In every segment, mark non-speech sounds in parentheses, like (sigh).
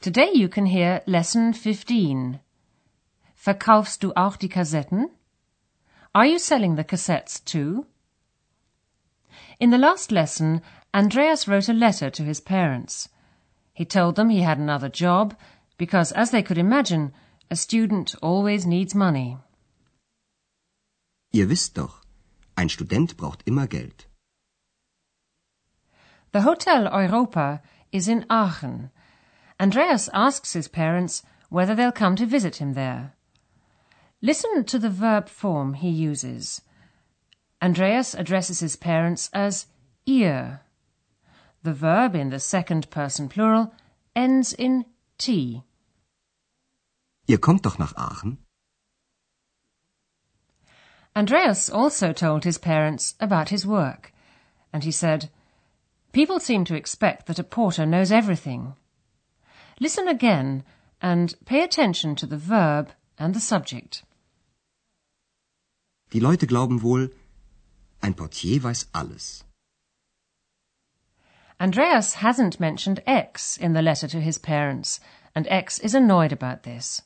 Today you can hear lesson 15. Verkaufst du auch die Kassetten? Are you selling the cassettes too? In the last lesson, Andreas wrote a letter to his parents. He told them he had another job because, as they could imagine, a student always needs money. Ihr wisst doch, ein Student braucht immer Geld. The Hotel Europa is in Aachen. Andreas asks his parents whether they'll come to visit him there. Listen to the verb form he uses. Andreas addresses his parents as ihr. The verb in the second person plural ends in t. Ihr kommt doch nach Aachen? Andreas also told his parents about his work, and he said, People seem to expect that a porter knows everything. Listen again and pay attention to the verb and the subject. Die Leute glauben wohl, ein Portier weiß alles. Andreas hasn't mentioned X in the letter to his parents, and X is annoyed about this.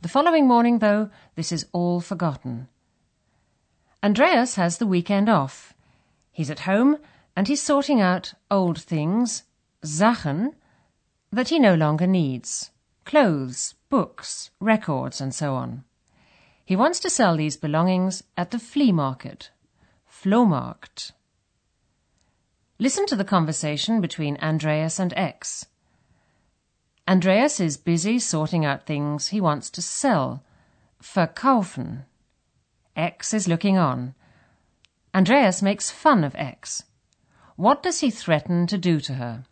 The following morning, though, this is all forgotten. Andreas has the weekend off. He's at home and he's sorting out old things, Sachen, that he no longer needs clothes, books, records, and so on. He wants to sell these belongings at the flea market, Flohmarkt. Listen to the conversation between Andreas and X. Andreas is busy sorting out things he wants to sell, verkaufen. X is looking on. Andreas makes fun of X. What does he threaten to do to her?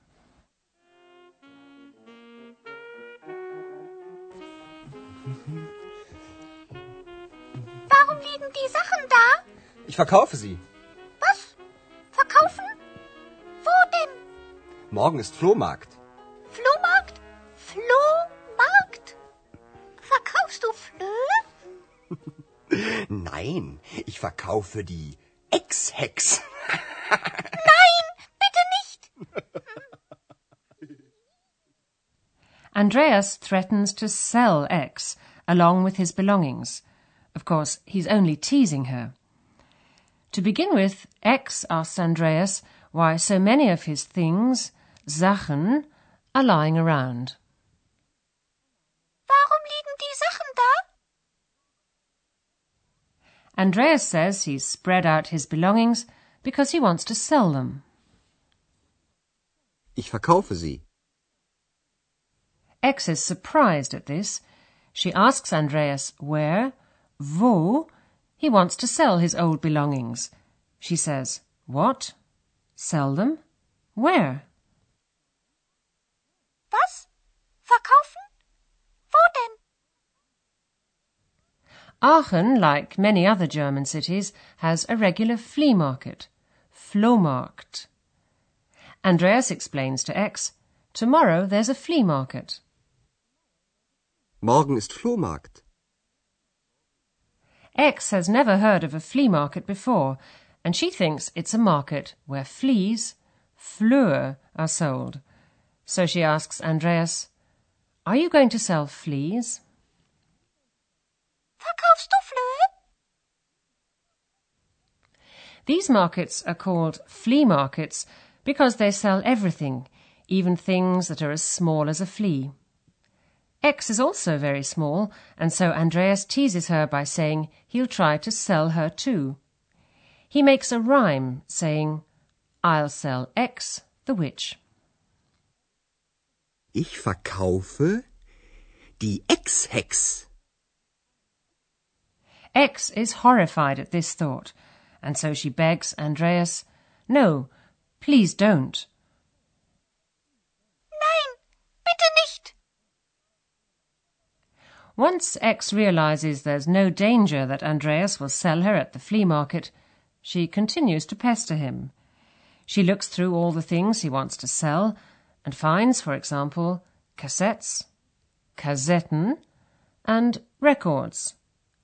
Warum liegen die Sachen da? Ich verkaufe sie. Was? Verkaufen? Wo denn? Morgen ist Flohmarkt. Flohmarkt? Flohmarkt? Verkaufst du Flöhe? (laughs) Nein, ich verkaufe die Ex-Hex. (laughs) Andreas threatens to sell X along with his belongings. Of course, he's only teasing her. To begin with, X asks Andreas why so many of his things, Sachen, are lying around. Warum liegen die Sachen da? Andreas says he's spread out his belongings because he wants to sell them. Ich verkaufe sie. X is surprised at this. She asks Andreas where, wo, he wants to sell his old belongings. She says, What? Sell them? Where? Was? Verkaufen? Wo denn? Aachen, like many other German cities, has a regular flea market, Flohmarkt. Andreas explains to X, Tomorrow there's a flea market. Morgen ist Flohmarkt. X has never heard of a flea market before, and she thinks it's a market where fleas, Flöhe, are sold. So she asks Andreas, Are you going to sell fleas? Verkaufst du Flöhe? These markets are called flea markets because they sell everything, even things that are as small as a flea. X is also very small, and so Andreas teases her by saying he'll try to sell her too. He makes a rhyme saying, I'll sell X, the witch. Ich verkaufe die Ex-Hex. X is horrified at this thought, and so she begs Andreas, No, please don't. Nein, bitte nicht. Once X realizes there's no danger that Andreas will sell her at the flea market, she continues to pester him. She looks through all the things he wants to sell and finds, for example, cassettes, Kassetten, and records,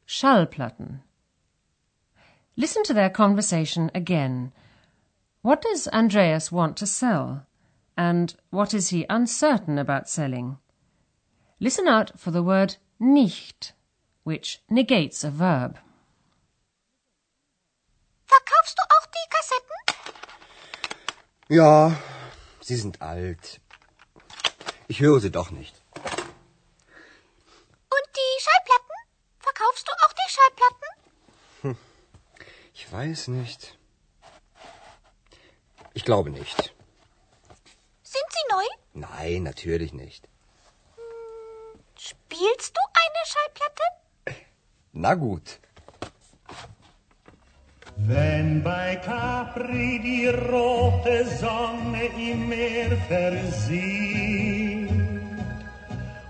Schallplatten. Listen to their conversation again. What does Andreas want to sell? And what is he uncertain about selling? Listen out for the word nicht, which negates a verb. Verkaufst du auch die Kassetten? Ja, sie sind alt. Ich höre sie doch nicht. Und die Schallplatten? Verkaufst du auch die Schallplatten? Ich weiß nicht. Ich glaube nicht. Sind sie neu? Nein, natürlich nicht. Spielst du eine Schallplatte? Na gut. Wenn bei Capri die rote Sonne im Meer versieht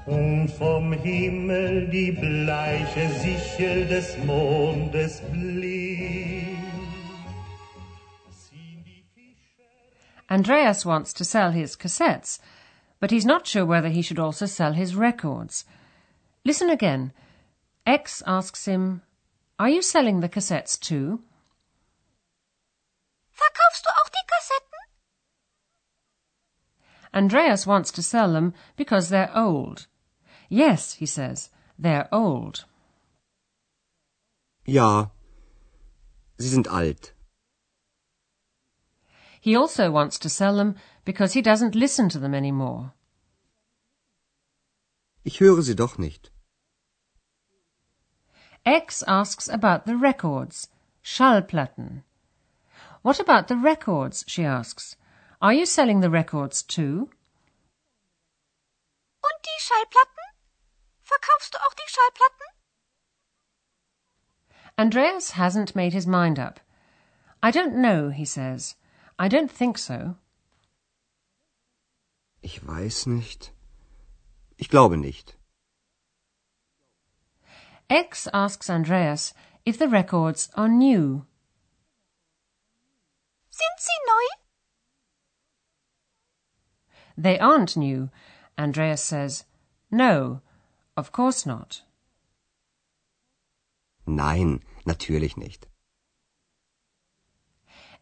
und vom Himmel die bleiche Sichel des Mondes blinkt, ziehen die Fische Andreas wants to sell his cassettes, but he's not sure whether he should also sell his records. Listen again. X asks him, Are you selling the cassettes too? Verkaufst du auch die Kassetten? Andreas wants to sell them because they're old. Yes, he says, they're old. Ja, sie sind alt. He also wants to sell them because he doesn't listen to them anymore. Ich höre sie doch nicht. X asks about the records, Schallplatten. What about the records? she asks. Are you selling the records too? Und die Schallplatten? Verkaufst du auch die Schallplatten? Andreas hasn't made his mind up. I don't know, he says. I don't think so. Ich weiß nicht. Ich glaube nicht. X asks Andreas if the records are new. Sind sie neu? They aren't new. Andreas says, No, of course not. Nein, natürlich nicht.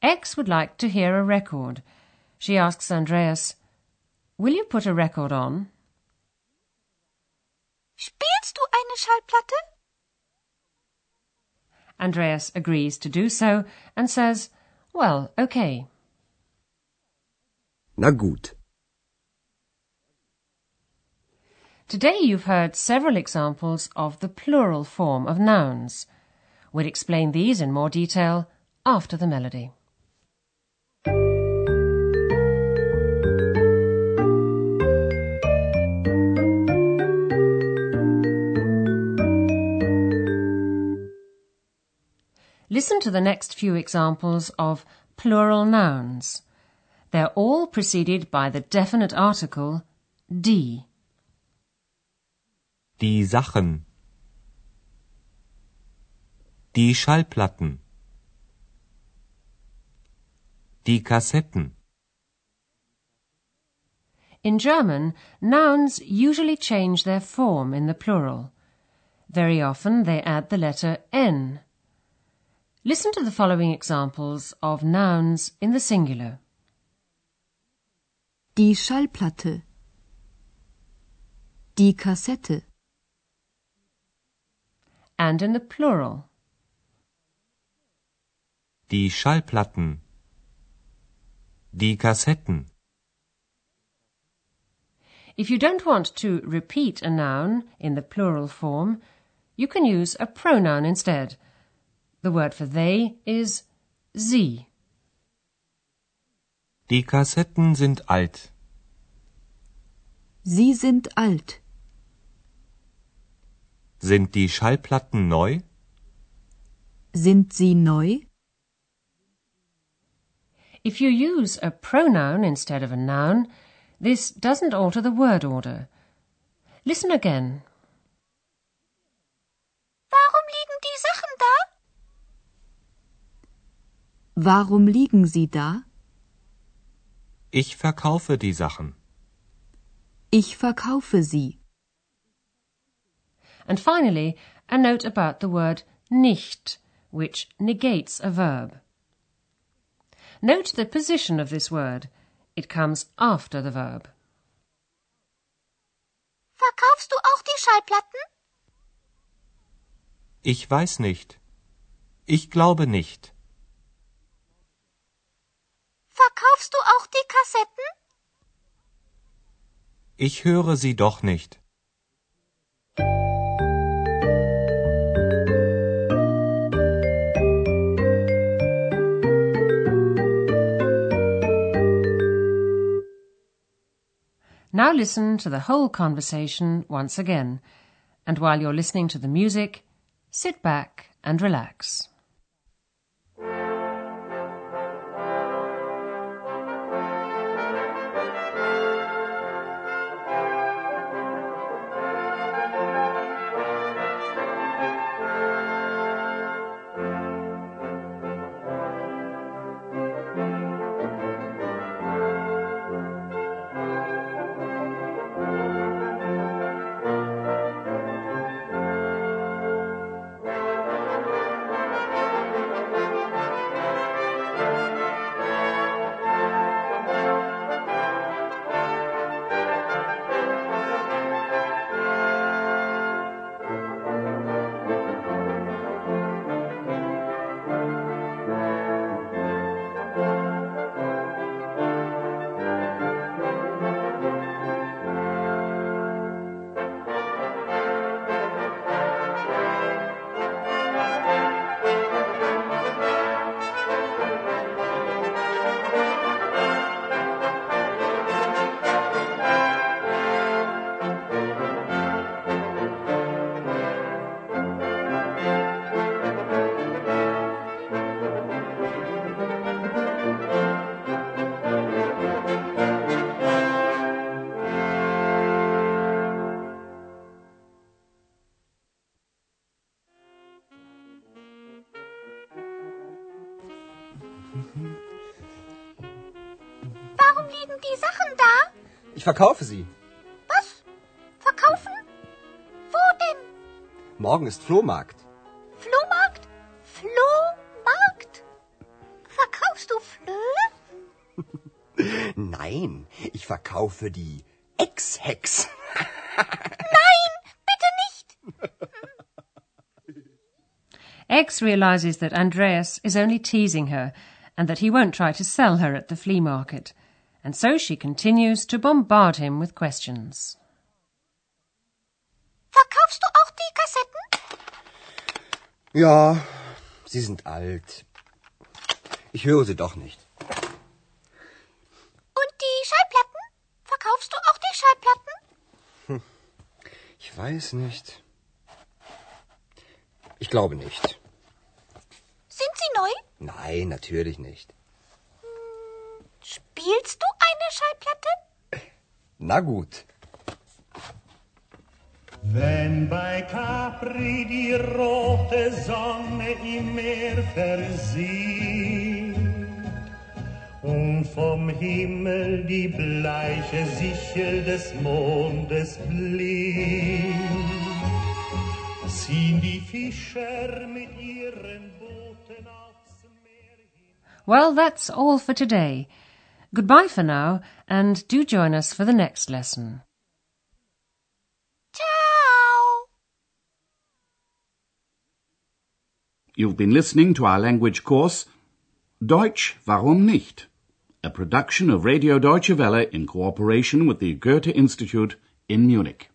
X would like to hear a record. She asks Andreas, Will you put a record on? Spielst du eine Schallplatte? Andreas agrees to do so and says, Well, okay. Na gut. Today you've heard several examples of the plural form of nouns. We'll explain these in more detail after the melody. Listen to the next few examples of plural nouns. They're all preceded by the definite article die. Die Sachen. Die Schallplatten. Die Kassetten. In German, nouns usually change their form in the plural. Very often they add the letter n. Listen to the following examples of nouns in the singular. Die Schallplatte. Die Kassette. And in the plural. Die Schallplatten. Die Kassetten. If you don't want to repeat a noun in the plural form, you can use a pronoun instead. The word for they is sie. Die Kassetten sind alt. Sie sind alt. Sind die Schallplatten neu? Sind sie neu? If you use a pronoun instead of a noun, this doesn't alter the word order. Listen again. Warum liegen Sie da? Ich verkaufe die Sachen. Ich verkaufe sie. And finally, a note about the word nicht, which negates a verb. Note the position of this word. It comes after the verb. Verkaufst du auch die Schallplatten? Ich weiß nicht. Ich glaube nicht. Verkaufst du auch die Kassetten? Ich höre sie doch nicht. Now listen to the whole conversation once again, and while you're listening to the music, sit back and relax. Warum liegen die Sachen da? Ich verkaufe sie. Was? Verkaufen? Wo denn? Morgen ist Flohmarkt. Flohmarkt? Flohmarkt? Verkaufst du Flöhe? (laughs) Nein, ich verkaufe die Ex-Hex. (laughs) Nein, bitte nicht. (laughs) X realizes that Andreas is only teasing her and that he won't try to sell her at the flea market, and so she continues to bombard him with questions. Verkaufst du auch die Kassetten? Ja, sie sind alt. Ich höre sie doch nicht. Und die Schallplatten? Verkaufst du auch die Schallplatten? Ich weiß nicht. Ich glaube nicht. Sind sie neu? Nein, natürlich nicht. Spielst du? Na gut. Wenn bei Capri die rote Sonne im Meer versieht und vom Himmel die bleiche Sichel des Mondes blinkt, ziehen die Fischer mit ihren Booten aufs Meer hin. Well, that's all for today. Goodbye for now, and do join us for the next lesson. Ciao. You've been listening to our language course Deutsch, warum nicht? A production of Radio Deutsche Welle in cooperation with the Goethe Institute in Munich.